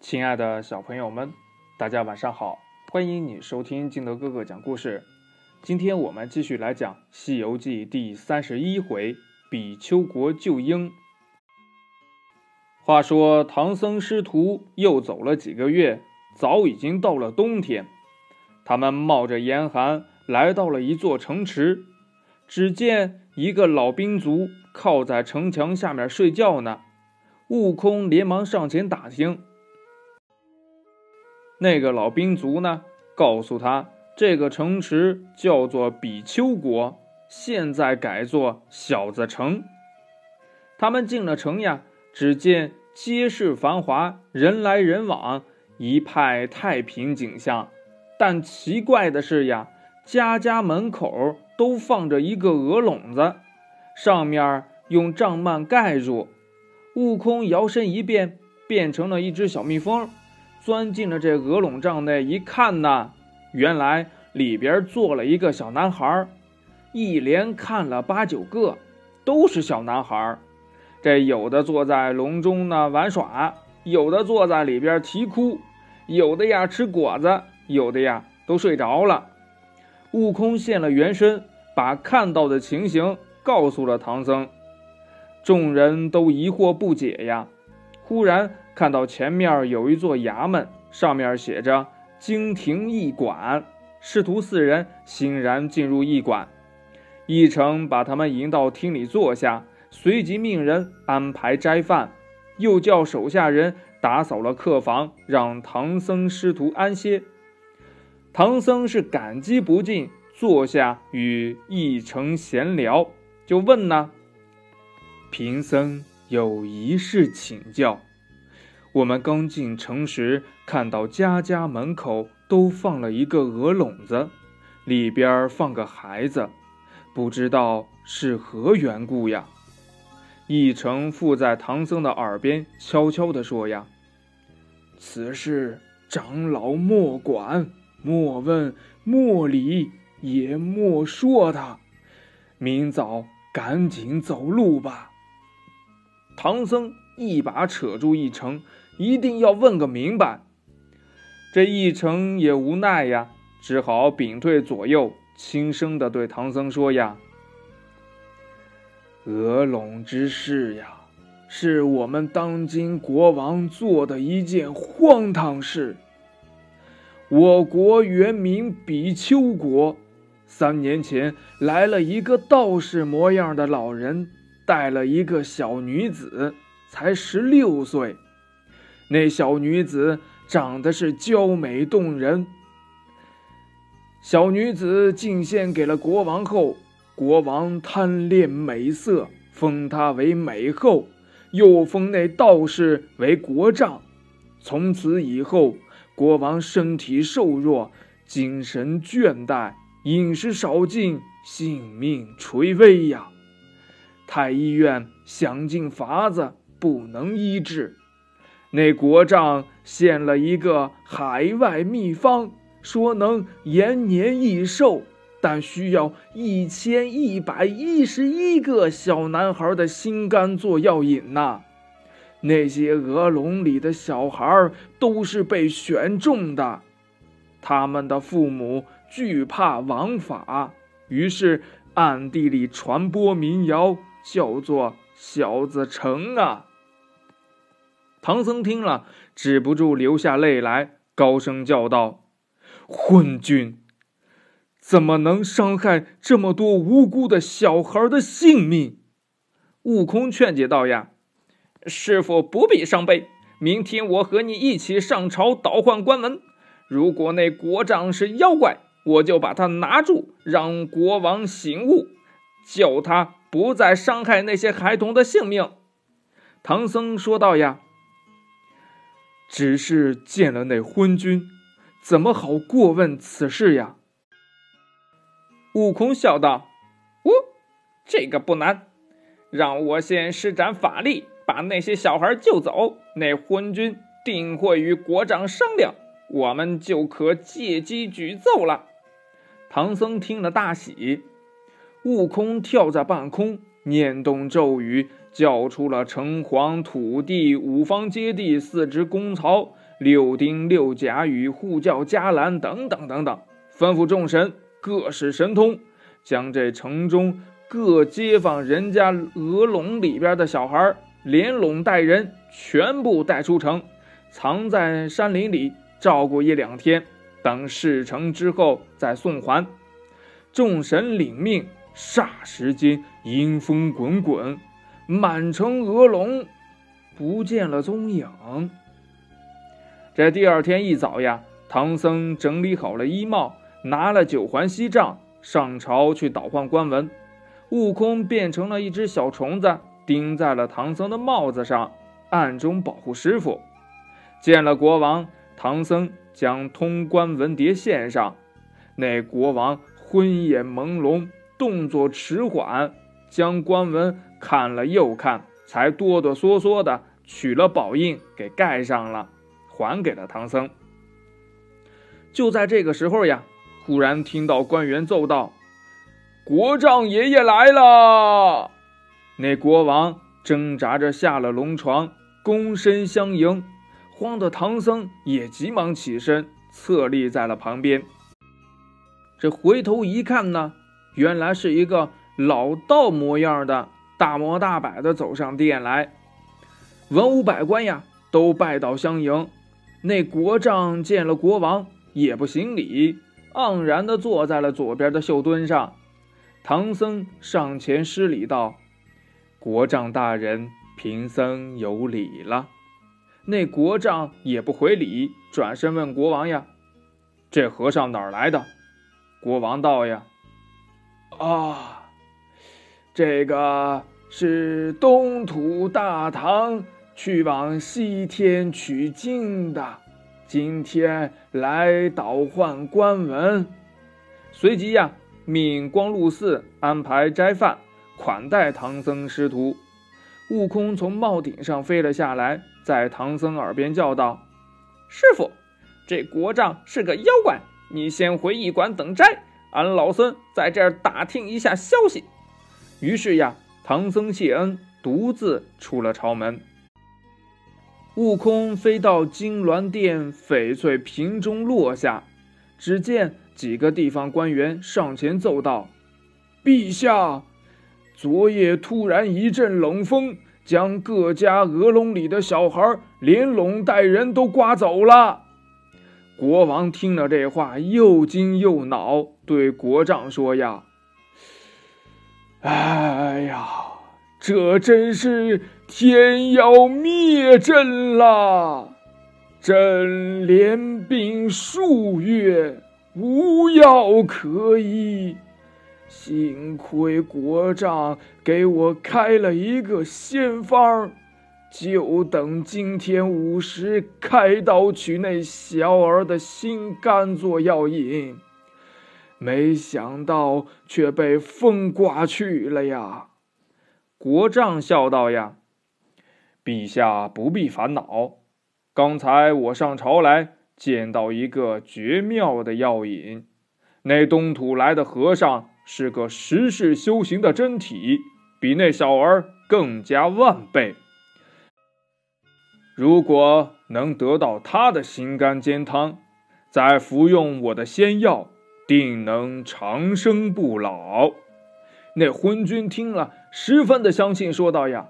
亲爱的小朋友们，大家晚上好！欢迎你收听金德哥哥讲故事。今天我们继续来讲《西游记》第三十一回“比丘国救鹰”。话说唐僧师徒又走了几个月，早已经到了冬天。他们冒着严寒来到了一座城池，只见一个老兵卒靠在城墙下面睡觉呢。悟空连忙上前打听。那个老兵卒呢，告诉他，这个城池叫做比丘国，现在改作小子城。他们进了城呀，只见街市繁华，人来人往，一派太平景象。但奇怪的是呀，家家门口都放着一个鹅笼子，上面用帐幔盖住。悟空摇身一变，变成了一只小蜜蜂。钻进了这鹅笼帐内，一看呢，原来里边坐了一个小男孩一连看了八九个，都是小男孩这有的坐在笼中呢玩耍，有的坐在里边啼哭，有的呀吃果子，有的呀都睡着了。悟空现了原身，把看到的情形告诉了唐僧，众人都疑惑不解呀。忽然。看到前面有一座衙门，上面写着“京廷驿馆”。师徒四人欣然进入驿馆，驿丞把他们迎到厅里坐下，随即命人安排斋饭，又叫手下人打扫了客房，让唐僧师徒安歇。唐僧是感激不尽，坐下与驿丞闲聊，就问呢：“贫僧有一事请教。”我们刚进城时，看到家家门口都放了一个鹅笼子，里边放个孩子，不知道是何缘故呀？一成附在唐僧的耳边悄悄地说：“呀，此事长老莫管，莫问，莫理，也莫说他。明早赶紧走路吧。”唐僧一把扯住一成。一定要问个明白。这一成也无奈呀，只好屏退左右，轻声的对唐僧说：“呀，鹅笼之事呀，是我们当今国王做的一件荒唐事。我国原名比丘国，三年前来了一个道士模样的老人，带了一个小女子，才十六岁。”那小女子长得是娇美动人。小女子进献给了国王后，国王贪恋美色，封她为美后，又封那道士为国丈。从此以后，国王身体瘦弱，精神倦怠，饮食少进，性命垂危呀！太医院想尽法子，不能医治。那国丈献了一个海外秘方，说能延年益寿，但需要一千一百一十一个小男孩的心肝做药引呐。那些鹅笼里的小孩都是被选中的，他们的父母惧怕王法，于是暗地里传播民谣，叫做小子成啊。唐僧听了，止不住流下泪来，高声叫道：“昏君，怎么能伤害这么多无辜的小孩的性命？”悟空劝解道：“呀，师傅不必伤悲，明天我和你一起上朝倒换官文。如果那国丈是妖怪，我就把他拿住，让国王醒悟，叫他不再伤害那些孩童的性命。”唐僧说道：“呀。”只是见了那昏君，怎么好过问此事呀？悟空笑道：“哦，这个不难，让我先施展法力，把那些小孩救走。那昏君定会与国丈商量，我们就可借机举奏了。”唐僧听了大喜，悟空跳在半空，念动咒语，叫出了城隍、土地、五方揭谛、四支公曹、六丁、六甲与护教伽蓝等等等等，吩咐众神各使神通，将这城中各街坊人家鹅笼里边的小孩连笼带人全部带出城，藏在山林里照顾一两天，等事成之后再送还。众神领命，霎时间阴风滚滚，满城鹅龙不见了踪影。这第二天一早呀，唐僧整理好了衣帽，拿了九环锡杖上朝去倒换官文。悟空变成了一只小虫子，钉在了唐僧的帽子上，暗中保护师傅。见了国王，唐僧将通关文牒献上，那国王。昏眼朦胧，动作迟缓，将官文看了又看，才哆哆嗦嗦的取了宝印给盖上了，还给了唐僧。就在这个时候呀，忽然听到官员奏道：“国丈爷爷来了！”那国王挣扎着下了龙床，躬身相迎，慌得唐僧也急忙起身，侧立在了旁边。这回头一看呢，原来是一个老道模样的，大模大摆的走上殿来。文武百官呀，都拜倒相迎。那国丈见了国王，也不行礼，盎然的坐在了左边的绣墩上。唐僧上前施礼道：“国丈大人，贫僧有礼了。”那国丈也不回礼，转身问国王呀：“这和尚哪儿来的？”国王道：“呀，啊，这个是东土大唐去往西天取经的，今天来倒换官文。”随即呀，命光禄寺安排斋饭款待唐僧师徒。悟空从帽顶上飞了下来，在唐僧耳边叫道：“师傅，这国丈是个妖怪。”你先回驿馆等斋，俺老孙在这儿打听一下消息。于是呀，唐僧谢恩，独自出了朝门。悟空飞到金銮殿翡翠屏中落下，只见几个地方官员上前奏道：“陛下，昨夜突然一阵冷风，将各家鹅笼里的小孩连笼带人都刮走了。”国王听了这话，又惊又恼，对国丈说：“呀，哎呀，这真是天要灭朕了！朕连病数月，无药可医，幸亏国丈给我开了一个仙方。”就等今天午时开刀取那小儿的心肝做药引，没想到却被风刮去了呀！国丈笑道：“呀，陛下不必烦恼。刚才我上朝来，见到一个绝妙的药引。那东土来的和尚是个十世修行的真体，比那小儿更加万倍。”如果能得到他的心肝煎汤，再服用我的仙药，定能长生不老。那昏君听了，十分的相信，说道：“呀，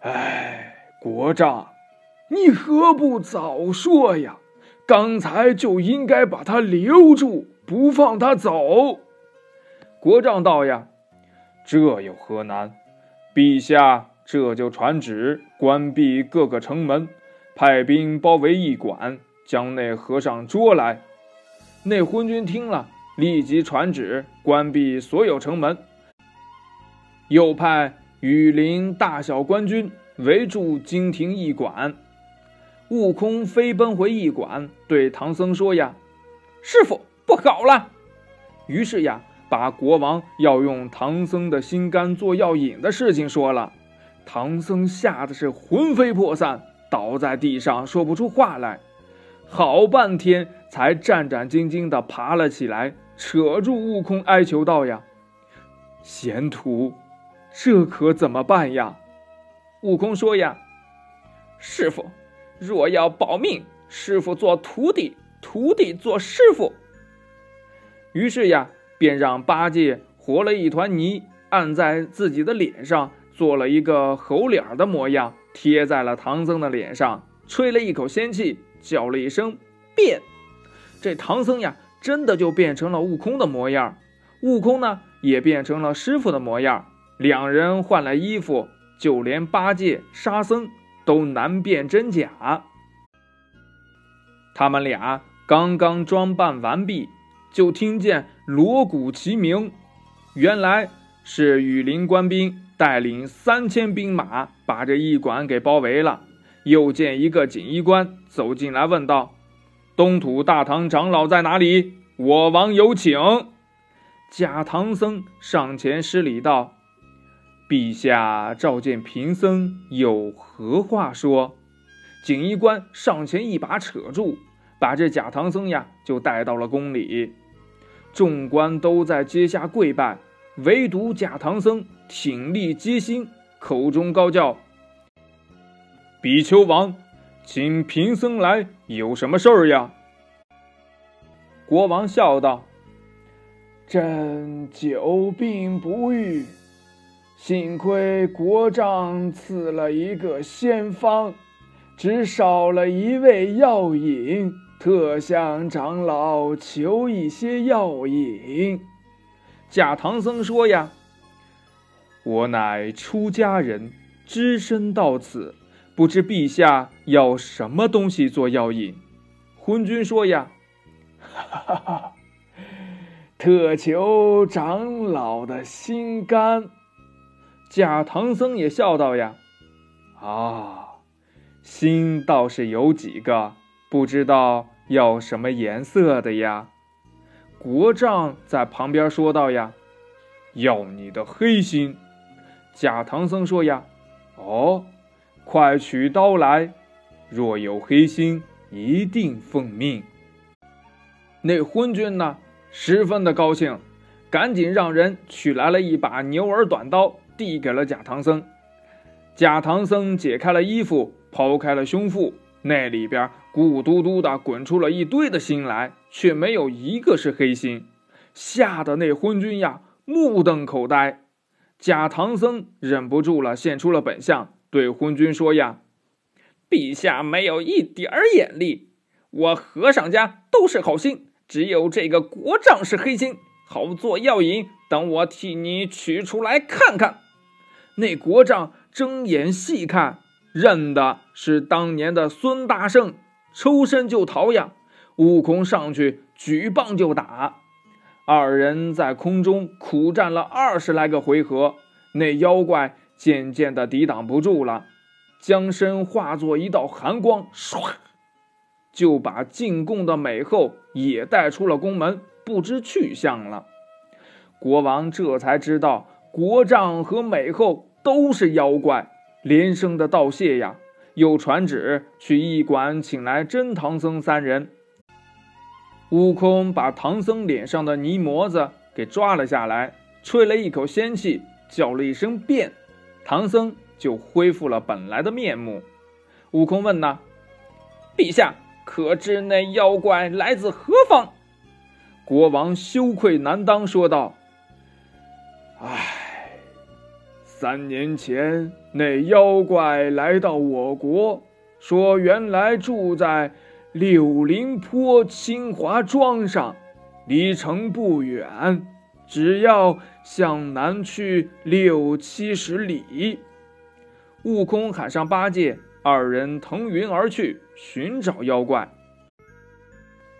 哎，国丈，你何不早说呀？刚才就应该把他留住，不放他走。”国丈道：“呀，这有何难？陛下这就传旨，关闭各个城门。”派兵包围驿馆，将那和尚捉来。那昏君听了，立即传旨关闭所有城门，又派羽林大小官军围住金庭驿馆。悟空飞奔回驿馆，对唐僧说：“呀，师傅，不好了！”于是呀，把国王要用唐僧的心肝做药引的事情说了。唐僧吓得是魂飞魄散。倒在地上说不出话来，好半天才战战兢兢地爬了起来，扯住悟空哀求道：“呀，贤徒，这可怎么办呀？”悟空说：“呀，师傅，若要保命，师傅做徒弟，徒弟做师傅。”于是呀，便让八戒和了一团泥，按在自己的脸上，做了一个猴脸的模样，贴在了唐僧的脸上，吹了一口仙气，叫了一声“变”，这唐僧呀，真的就变成了悟空的模样。悟空呢，也变成了师傅的模样。两人换了衣服。就连八戒、沙僧都难辨真假。他们俩刚刚装扮完毕，就听见锣鼓齐鸣，原来是羽林官兵带领三千兵马把这驿馆给包围了。又见一个锦衣官走进来，问道：“东土大唐长老在哪里？我王有请。”假唐僧上前施礼道。陛下召见贫僧有何话说？锦衣官上前一把扯住，把这假唐僧呀就带到了宫里。众官都在阶下跪拜，唯独假唐僧挺立阶心，口中高叫：“比丘王，请贫僧来，有什么事儿呀？”国王笑道：“朕久病不愈。”幸亏国丈赐了一个仙方，只少了一味药引，特向长老求一些药引。假唐僧说：“呀，我乃出家人，只身到此，不知陛下要什么东西做药引。”昏君说：“呀，哈哈哈，特求长老的心肝。”假唐僧也笑道：“呀，啊，心倒是有几个，不知道要什么颜色的呀？”国丈在旁边说道：“呀，要你的黑心。”假唐僧说：“呀，哦，快取刀来，若有黑心，一定奉命。”那昏君呢，十分的高兴，赶紧让人取来了一把牛耳短刀。递给了假唐僧，假唐僧解开了衣服，抛开了胸腹，那里边咕嘟嘟的滚出了一堆的心来，却没有一个是黑心，吓得那昏君呀目瞪口呆。假唐僧忍不住了，现出了本相，对昏君说：“呀，陛下没有一点儿眼力，我和尚家都是好心，只有这个国丈是黑心，好做药引，等我替你取出来看看。”那国丈睁眼细看，认的是当年的孙大圣，抽身就逃呀！悟空上去举棒就打，二人在空中苦战了二十来个回合，那妖怪渐渐的抵挡不住了，将身化作一道寒光，唰，就把进贡的美后也带出了宫门，不知去向了。国王这才知道，国丈和美后。都是妖怪，连声的道谢呀！又传旨去驿馆请来真唐僧三人。悟空把唐僧脸上的泥模子给抓了下来，吹了一口仙气，叫了一声“变”，唐僧就恢复了本来的面目。悟空问呐：“陛下可知那妖怪来自何方？”国王羞愧难当，说道：“唉。”三年前，那妖怪来到我国，说原来住在柳林坡清华庄上，离城不远，只要向南去六七十里。悟空喊上八戒，二人腾云而去寻找妖怪。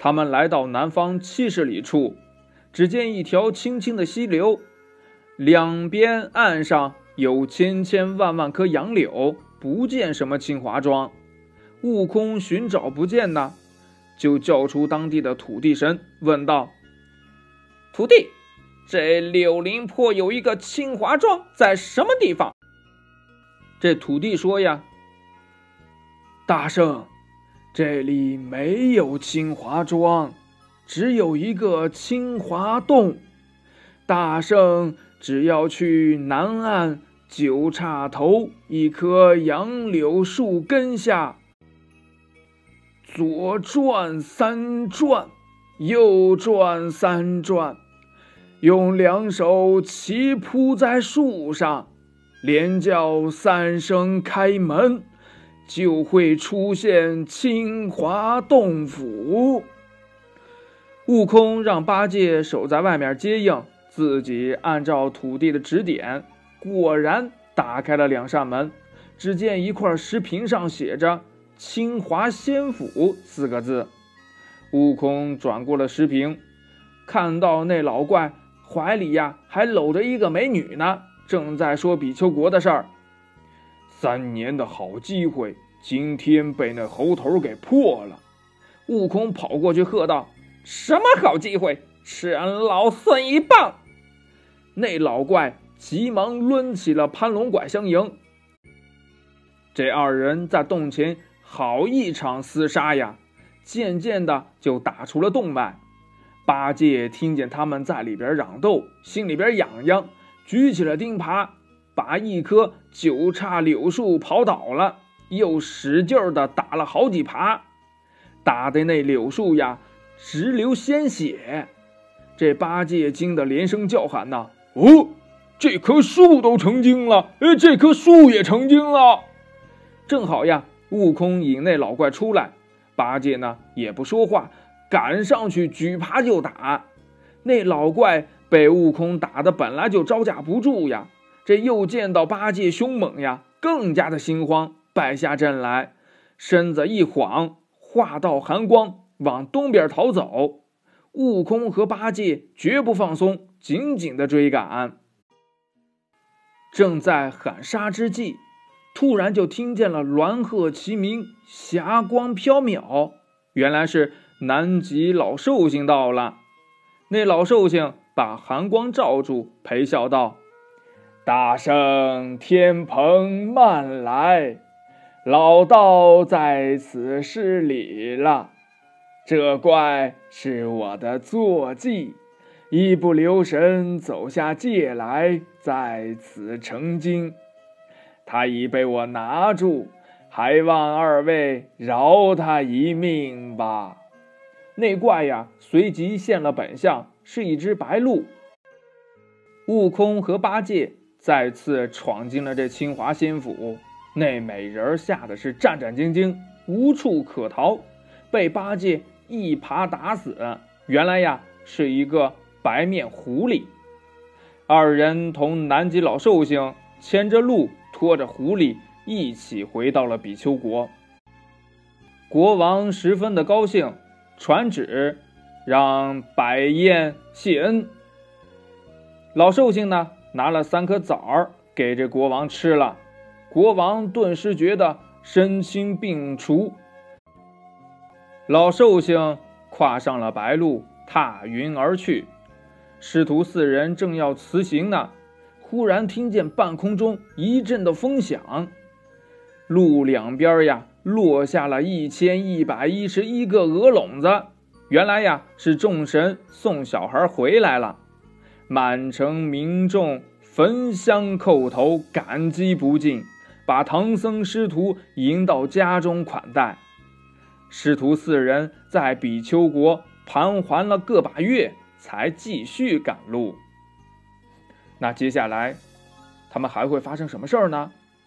他们来到南方七十里处，只见一条清清的溪流，两边岸上。有千千万万棵杨柳，不见什么清华庄。悟空寻找不见呢，就叫出当地的土地神，问道：“土地，这柳林坡有一个清华庄，在什么地方？”这土地说：“呀，大圣，这里没有清华庄，只有一个清华洞。大圣。”只要去南岸九岔头一棵杨柳树根下，左转三转，右转三转，用两手齐扑在树上，连叫三声开门。就会出现清华洞府。悟空让八戒守在外面接应，自己按照土地的指点，果然打开了两扇门。只见一块石屏上写着“清华仙府”四个字。悟空转过了石屏，看到那老怪怀里呀还搂着一个美女呢，正在说比丘国的事儿。三年的好机会，今天被那猴头给破了。悟空跑过去喝道：“什么好机会？吃俺老孙一棒！”那老怪急忙抡起了攀龙拐相迎。这二人在洞前好一场厮杀呀，渐渐的就打出了洞外。八戒听见他们在里边嚷斗，心里边痒痒，举起了钉耙。把一棵九叉柳树刨倒了，又使劲的打了好几耙，打的那柳树呀直流鲜血。这八戒惊得连声叫喊呐：“哦，这棵树都成精了！哎，这棵树也成精了！”正好呀，悟空引那老怪出来，八戒呢也不说话，赶上去举耙就打。那老怪被悟空打的本来就招架不住呀。这又见到八戒凶猛呀，更加的心慌，败下阵来，身子一晃，化道寒光，往东边逃走。悟空和八戒绝不放松，紧紧的追赶。正在喊杀之际，突然就听见了鸾鹤齐鸣，霞光飘渺，原来是南极老寿星到了。那老寿星把寒光罩住，陪笑道。大圣天蓬慢来，老道在此失礼了。这怪是我的坐骑，一不留神走下界来，在此成精。他已被我拿住，还望二位饶他一命吧。那怪呀，随即现了本相，是一只白鹿。悟空和八戒。再次闯进了这清华仙府，那美人吓得是战战兢兢，无处可逃，被八戒一耙打死。原来呀，是一个白面狐狸。二人同南极老寿星牵着鹿，拖着狐狸，一起回到了比丘国。国王十分的高兴，传旨让摆宴谢恩。老寿星呢？拿了三颗枣儿给这国王吃了，国王顿时觉得身心病除。老寿星跨上了白鹿，踏云而去。师徒四人正要辞行呢，忽然听见半空中一阵的风响，路两边呀落下了一千一百一十一个鹅笼子。原来呀是众神送小孩回来了。满城民众焚香叩头，感激不尽，把唐僧师徒迎到家中款待。师徒四人在比丘国盘桓了个把月，才继续赶路。那接下来，他们还会发生什么事儿呢？